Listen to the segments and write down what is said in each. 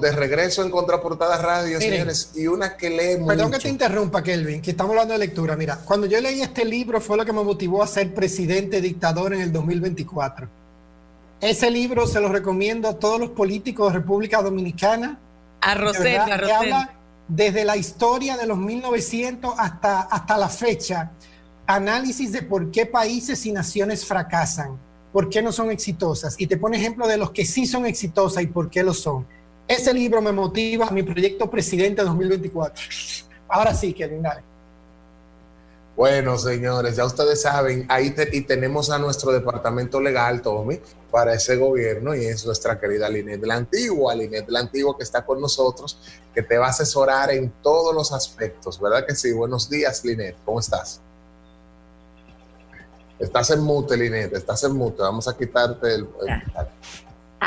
de regreso en Contraportada Radio, señores, y una que lee Perdón que te interrumpa, Kelvin, que estamos hablando de lectura. Mira, cuando yo leí este libro fue lo que me motivó a ser presidente dictador en el 2024. Ese libro se lo recomiendo a todos los políticos de República Dominicana. A Rosel, a Rosel. habla desde la historia de los 1900 hasta, hasta la fecha, análisis de por qué países y naciones fracasan, por qué no son exitosas, y te pone ejemplo de los que sí son exitosas y por qué lo son. Ese libro me motiva a mi proyecto Presidente 2024. Ahora sí, que dale. Bueno, señores, ya ustedes saben, ahí y tenemos a nuestro departamento legal, Tommy, para ese gobierno y es nuestra querida Linet de la Antigua, Linet de la Antigua que está con nosotros, que te va a asesorar en todos los aspectos, ¿verdad que sí? Buenos días, Linet, ¿cómo estás? Estás en mute, Linet, estás en mute, vamos a quitarte el...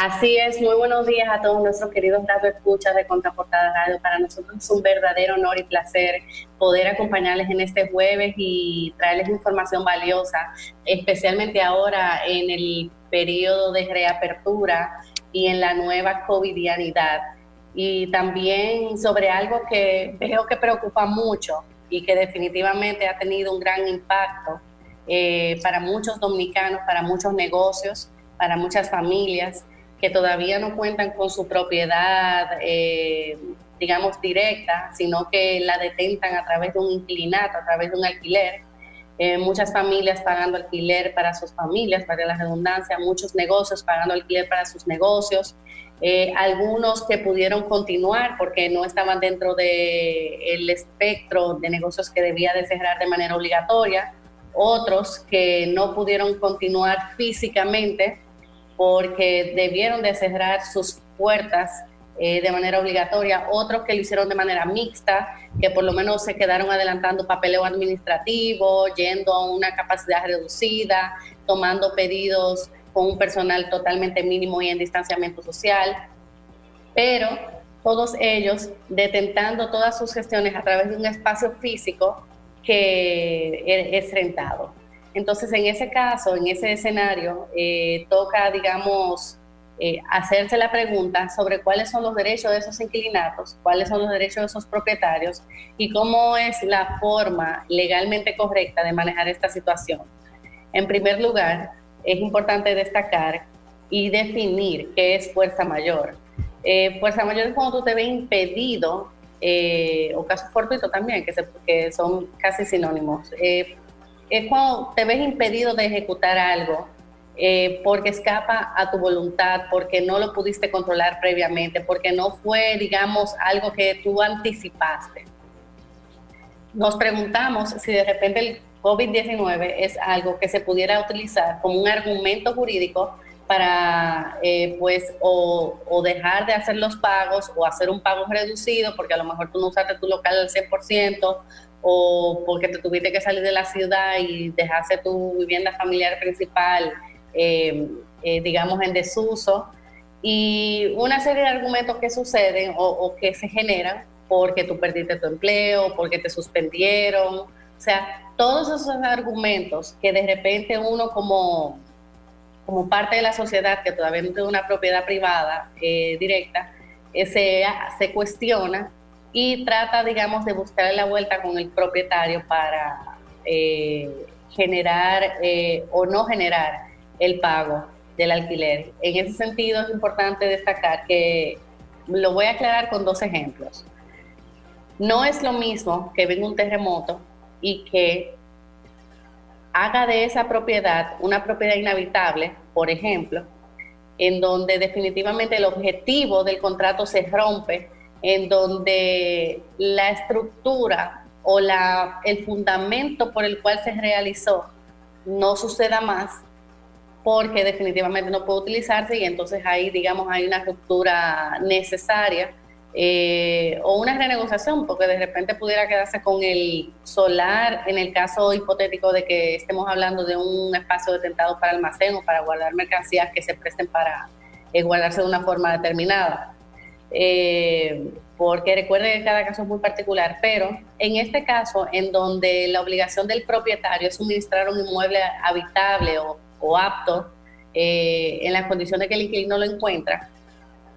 Así es, muy buenos días a todos nuestros queridos escuchas de Contraportada Radio. Para nosotros es un verdadero honor y placer poder acompañarles en este jueves y traerles información valiosa, especialmente ahora en el periodo de reapertura y en la nueva covidianidad. Y también sobre algo que veo que preocupa mucho y que definitivamente ha tenido un gran impacto eh, para muchos dominicanos, para muchos negocios, para muchas familias que todavía no cuentan con su propiedad, eh, digamos, directa, sino que la detentan a través de un inclinato, a través de un alquiler. Eh, muchas familias pagando alquiler para sus familias, para la redundancia, muchos negocios pagando alquiler para sus negocios, eh, algunos que pudieron continuar porque no estaban dentro del espectro de negocios que debía de cerrar de manera obligatoria, otros que no pudieron continuar físicamente porque debieron de cerrar sus puertas eh, de manera obligatoria, otros que lo hicieron de manera mixta, que por lo menos se quedaron adelantando papeleo administrativo, yendo a una capacidad reducida, tomando pedidos con un personal totalmente mínimo y en distanciamiento social, pero todos ellos detentando todas sus gestiones a través de un espacio físico que es rentado. Entonces, en ese caso, en ese escenario, eh, toca, digamos, eh, hacerse la pregunta sobre cuáles son los derechos de esos inquilinatos, cuáles son los derechos de esos propietarios y cómo es la forma legalmente correcta de manejar esta situación. En primer lugar, es importante destacar y definir qué es fuerza mayor. Eh, fuerza mayor es cuando tú te ves impedido, o caso fortuito también, que, que son casi sinónimos es cuando te ves impedido de ejecutar algo eh, porque escapa a tu voluntad, porque no lo pudiste controlar previamente, porque no fue, digamos, algo que tú anticipaste. Nos preguntamos si de repente el COVID-19 es algo que se pudiera utilizar como un argumento jurídico para, eh, pues, o, dejar de hacer los pagos o hacer un pago reducido, porque a lo mejor tú no usaste tu local al 100%, o porque te tuviste que salir de la ciudad y dejaste tu vivienda familiar principal, eh, eh, digamos, en desuso, y una serie de argumentos que suceden o, que se generan porque tú perdiste tu empleo, porque te suspendieron, o sea, todos esos argumentos que de repente uno como, como parte de la sociedad que todavía no tiene una propiedad privada eh, directa, se, se cuestiona y trata, digamos, de buscar la vuelta con el propietario para eh, generar eh, o no generar el pago del alquiler. En ese sentido es importante destacar que lo voy a aclarar con dos ejemplos. No es lo mismo que venga un terremoto y que haga de esa propiedad una propiedad inhabitable, por ejemplo, en donde definitivamente el objetivo del contrato se rompe en donde la estructura o la, el fundamento por el cual se realizó no suceda más porque definitivamente no puede utilizarse y entonces ahí, digamos, hay una ruptura necesaria eh, o una renegociación, porque de repente pudiera quedarse con el solar en el caso hipotético de que estemos hablando de un espacio detentado para almacén o para guardar mercancías que se presten para eh, guardarse de una forma determinada. Eh, porque recuerde que cada caso es muy particular, pero en este caso, en donde la obligación del propietario es suministrar un inmueble habitable o, apto eh, en las condiciones que el inquilino lo encuentra,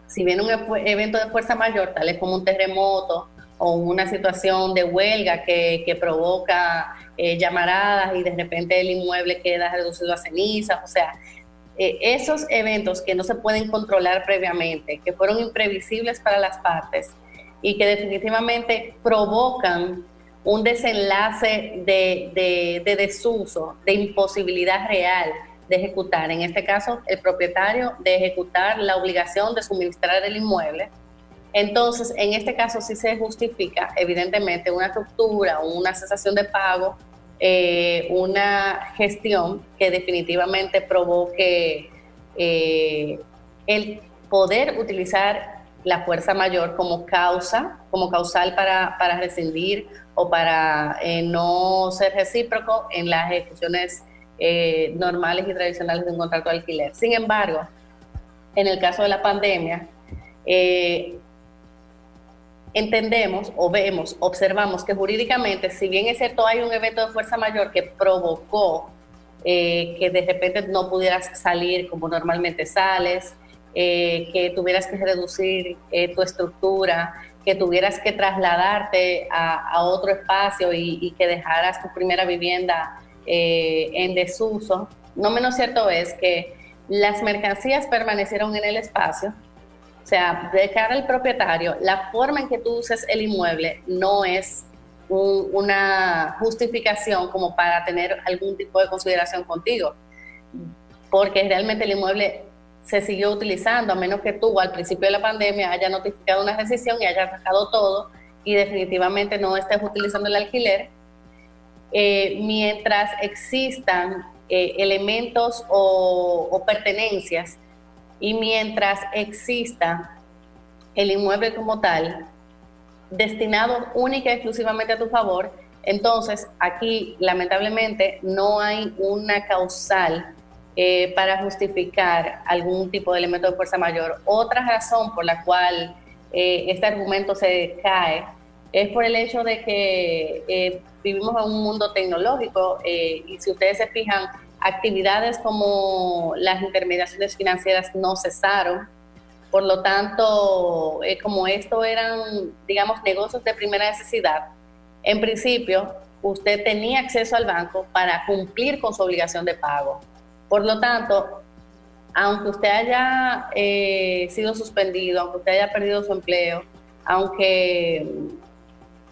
si viene un evento de fuerza mayor, tal como un terremoto o una situación de huelga que, que provoca eh, llamaradas y de repente el inmueble queda reducido a cenizas, o sea, eh, esos eventos que no se pueden controlar previamente, que fueron imprevisibles para las partes y que definitivamente provocan un desenlace de, de, de desuso, de imposibilidad real de ejecutar, en este caso el propietario, de ejecutar la obligación de suministrar el inmueble. Entonces, en este caso sí se justifica, evidentemente, una ruptura o una cesación de pago, eh, una gestión que definitivamente provoque eh, el poder utilizar la fuerza mayor como causa, como causal para, para rescindir o para eh, no ser recíproco en las ejecuciones normales y tradicionales de un contrato de alquiler. Sin embargo, en el caso de la pandemia, entendemos o vemos, observamos que jurídicamente, si bien es cierto, hay un evento de fuerza mayor que provocó eh, que de repente no pudieras salir como normalmente sales, que tuvieras que reducir tu estructura, que tuvieras que trasladarte a, otro espacio y, que dejaras tu primera vivienda eh, en desuso. No menos cierto es que las mercancías permanecieron en el espacio. O sea, de cara al propietario, la forma en que tú uses el inmueble no es una justificación como para tener algún tipo de consideración contigo, porque realmente el inmueble se siguió utilizando, a menos que tú al principio de la pandemia haya notificado una rescisión y haya sacado todo y definitivamente no estés utilizando el alquiler, eh, mientras existan eh, elementos o, pertenencias y mientras exista el inmueble como tal, destinado única y exclusivamente a tu favor, entonces aquí lamentablemente no hay una causal eh, para justificar algún tipo de elemento de fuerza mayor. Otra razón por la cual este argumento se cae es por el hecho de que vivimos en un mundo tecnológico eh, y si ustedes se fijan, actividades como las intermediaciones financieras no cesaron. Por lo tanto, eh, como esto eran, digamos, negocios de primera necesidad, en principio usted tenía acceso al banco para cumplir con su obligación de pago. Por lo tanto, aunque usted haya eh, sido suspendido, aunque usted haya perdido su empleo, aunque eh,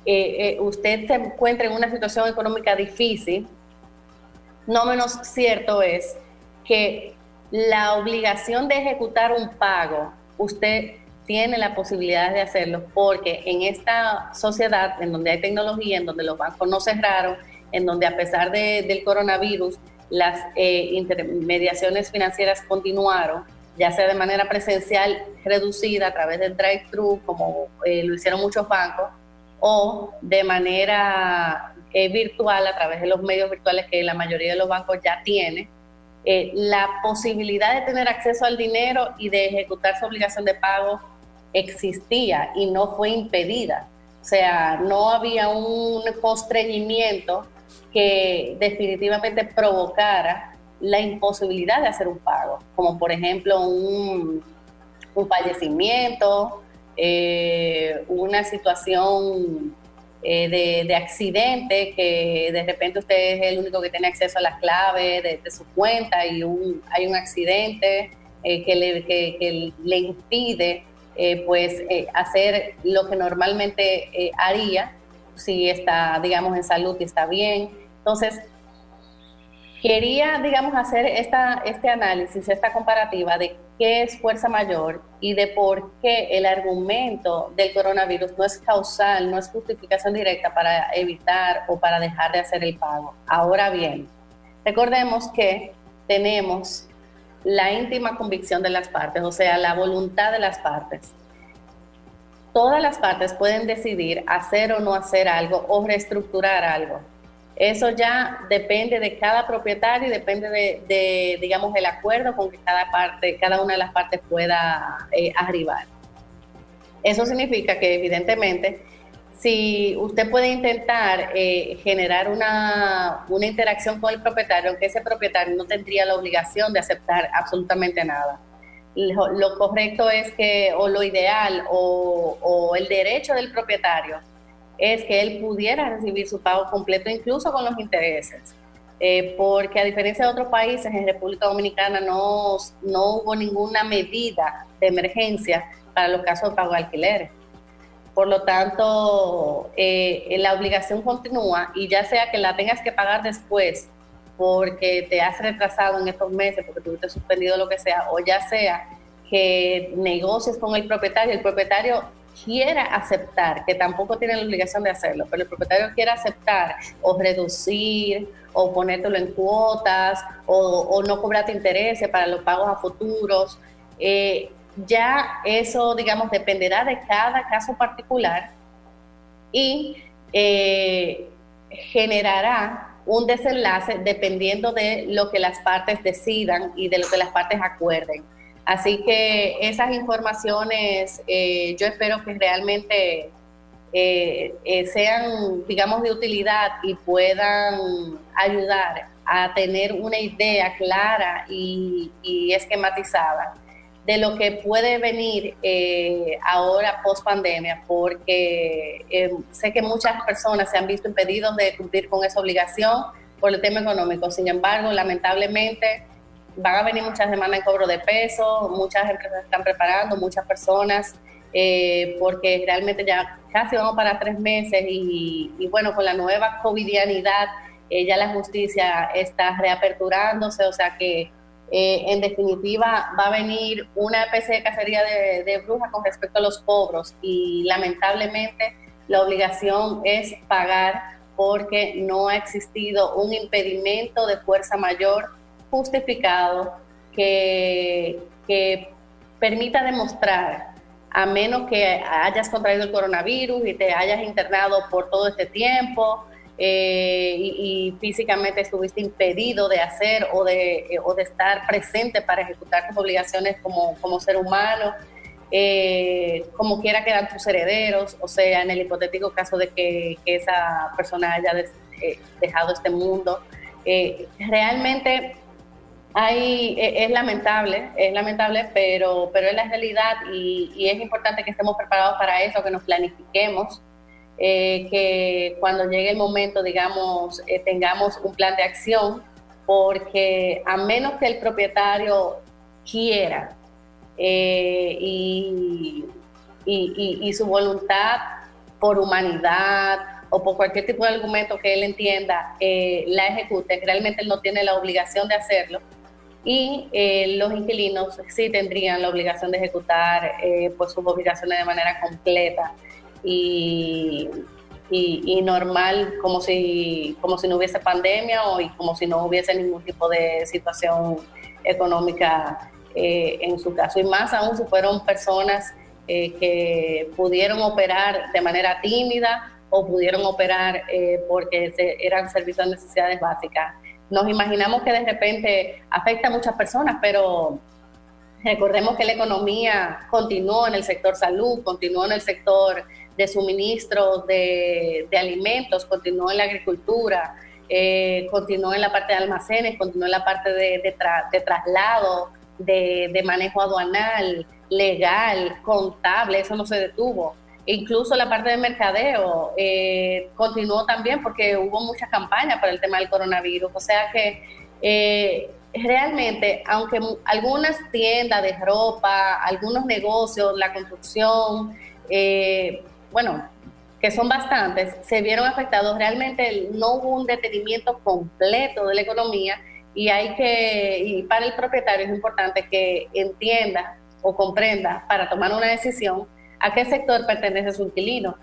eh, usted se encuentra en una situación económica difícil, no menos cierto es que la obligación de ejecutar un pago, usted tiene la posibilidad de hacerlo porque en esta sociedad en donde hay tecnología, en donde los bancos no cerraron, en donde a pesar del coronavirus las eh, intermediaciones financieras continuaron, ya sea de manera presencial reducida a través del drive-thru, como lo hicieron muchos bancos, o de manera eh, virtual a través de los medios virtuales que la mayoría de los bancos ya tiene, eh, la posibilidad de tener acceso al dinero y de ejecutar su obligación de pago existía y no fue impedida. O sea, no había un constreñimiento que definitivamente provocara la imposibilidad de hacer un pago, como por ejemplo un, un fallecimiento, eh, una situación eh, de, accidente, que de repente usted es el único que tiene acceso a las claves de, su cuenta y hay un accidente eh, que, le, que, le, impide pues hacer lo que normalmente haría si está, digamos, en salud y está bien. Entonces, quería, digamos, hacer esta, este análisis, esta comparativa de qué es fuerza mayor y de por qué el argumento del coronavirus no es causal, no es justificación directa para evitar o para dejar de hacer el pago. Ahora bien, recordemos que tenemos la íntima convicción de las partes, o sea, la voluntad de las partes. Todas las partes pueden decidir hacer o no hacer algo o reestructurar algo. Eso ya depende de cada propietario y depende de, digamos, el acuerdo con que cada parte, cada una de las partes pueda eh, arribar. Eso significa que evidentemente, si usted puede intentar eh, generar una, una interacción con el propietario, aunque ese propietario no tendría la obligación de aceptar absolutamente nada. lo, correcto es que, o lo ideal, o, el derecho del propietario, es que él pudiera recibir su pago completo, incluso con los intereses. Eh, porque a diferencia de otros países, en República Dominicana no, no hubo ninguna medida de emergencia para los casos de pago de alquileres. Por lo tanto, eh, la obligación continúa y ya sea que la tengas que pagar después porque te has retrasado en estos meses, porque tuviste suspendido lo que sea, o ya sea que negocies con el propietario, el propietario quiera aceptar, que tampoco tiene la obligación de hacerlo, pero el propietario quiera aceptar o reducir o ponértelo en cuotas o, no cobrarte intereses para los pagos a futuros, eh, ya eso, digamos, dependerá de cada caso particular y eh, generará un desenlace dependiendo de lo que las partes decidan y de lo que las partes acuerden. Así que esas informaciones eh, yo espero que realmente eh, eh, sean, digamos, de utilidad y puedan ayudar a tener una idea clara y esquematizada de lo que puede venir eh, ahora post pandemia, porque eh, sé que muchas personas se han visto impedidos de cumplir con esa obligación por el tema económico. Sin embargo, lamentablemente van a venir muchas demandas en cobro de peso, muchas empresas están preparando, muchas personas, eh, porque realmente ya casi vamos para tres meses y, bueno, con la nueva covidianidad, ya la justicia está reaperturándose, o sea que eh, en definitiva, va a venir una especie de cacería de, de brujas con respecto a los cobros y lamentablemente la obligación es pagar porque no ha existido un impedimento de fuerza mayor justificado que, que permita demostrar, a menos que hayas contraído el coronavirus y te hayas internado por todo este tiempo, eh, y, físicamente estuviste impedido de hacer o de, eh, o de estar presente para ejecutar tus obligaciones como, como ser humano, eh, como quiera quedan tus herederos, o sea, en el hipotético caso de que, esa persona haya dejado este mundo. realmente hay, es lamentable, es lamentable, pero, pero es la realidad y, es importante que estemos preparados para eso, que nos planifiquemos eh, que cuando llegue el momento, digamos, eh, tengamos un plan de acción, porque a menos que el propietario quiera eh, y, y, su voluntad por humanidad o por cualquier tipo de argumento que él entienda, la ejecute, realmente él no tiene la obligación de hacerlo. Y los inquilinos sí tendrían la obligación de ejecutar pues sus obligaciones de manera completa y, y, normal como si, como si no hubiese pandemia o como si no hubiese ningún tipo de situación económica eh, en su caso. Y más aún si fueron personas eh, que pudieron operar de manera tímida o pudieron operar eh, porque eran servicios de necesidades básicas. Nos imaginamos que de repente afecta a muchas personas, pero recordemos que la economía continuó en el sector salud, continuó en el sector de suministros de, alimentos, continuó en la agricultura, eh, continuó en la parte de almacenes, continuó en la parte de, traslado, de, manejo aduanal, legal, contable, eso no se detuvo. Incluso la parte de mercadeo eh, continuó también porque hubo muchas campañas para el tema del coronavirus. O sea que eh, realmente, aunque algunas tiendas de ropa, algunos negocios, la construcción, eh, bueno, que son bastantes, se vieron afectados. Realmente no hubo un detenimiento completo de la economía y hay que, y para el propietario es importante que entienda o comprenda para tomar una decisión a qué sector pertenece su inquilino.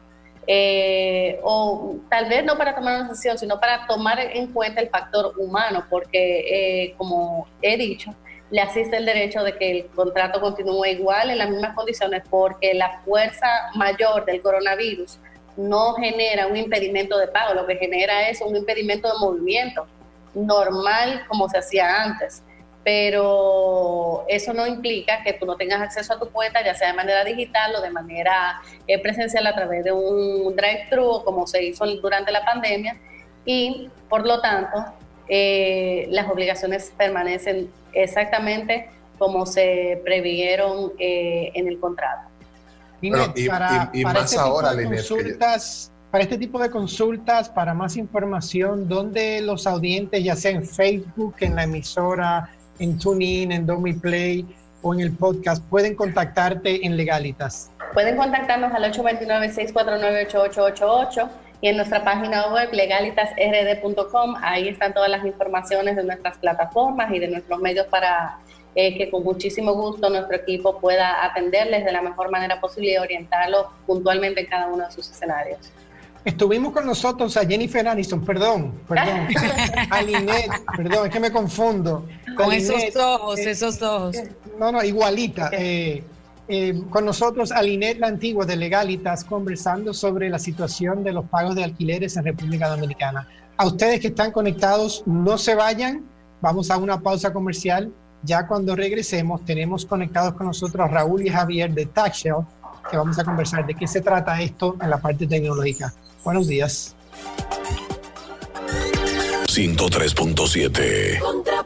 Eh, o tal vez no para tomar una decisión, sino para tomar en cuenta el factor humano, porque eh, como he dicho, le asiste el derecho de que el contrato continúe igual en las mismas condiciones porque la fuerza mayor del coronavirus no genera un impedimento de pago, lo que genera es un impedimento de movimiento normal como se hacía antes. Pero eso no implica que tú no tengas acceso a tu cuenta, ya sea de manera digital o de manera eh, presencial a través de un drive-thru, como se hizo durante la pandemia, y por lo tanto eh, las obligaciones permanecen exactamente como se previeron eh, en el contrato. y, para, más este ahora, consultas, para este tipo de consultas, para más información, ¿dónde los audientes, ya sea en Facebook, en la emisora, en TuneIn, en Domi Play o en el podcast, pueden contactarte en Legalitas? Pueden contactarnos al 829-649-8888 y en nuestra página web legalitasrd.com. Ahí están todas las informaciones de nuestras plataformas y de nuestros medios para eh, que con muchísimo gusto nuestro equipo pueda atenderles de la mejor manera posible y orientarlos puntualmente en cada uno de sus escenarios. Estuvimos con nosotros a Jennifer Aniston, perdón, perdón, a Linet, perdón, es que me confundo. Con esos ojos, eh, esos ojos. Eh, no, no, igualita. Eh, con nosotros Alinet La Antigua de Legalitas conversando sobre la situación de los pagos de alquileres en República Dominicana. A ustedes que están conectados, no se vayan, vamos a una pausa comercial. Ya cuando regresemos, tenemos conectados con nosotros a Raúl y Javier de TaxShell, que vamos a conversar de qué se trata esto en la parte tecnológica. Buenos días. 103.7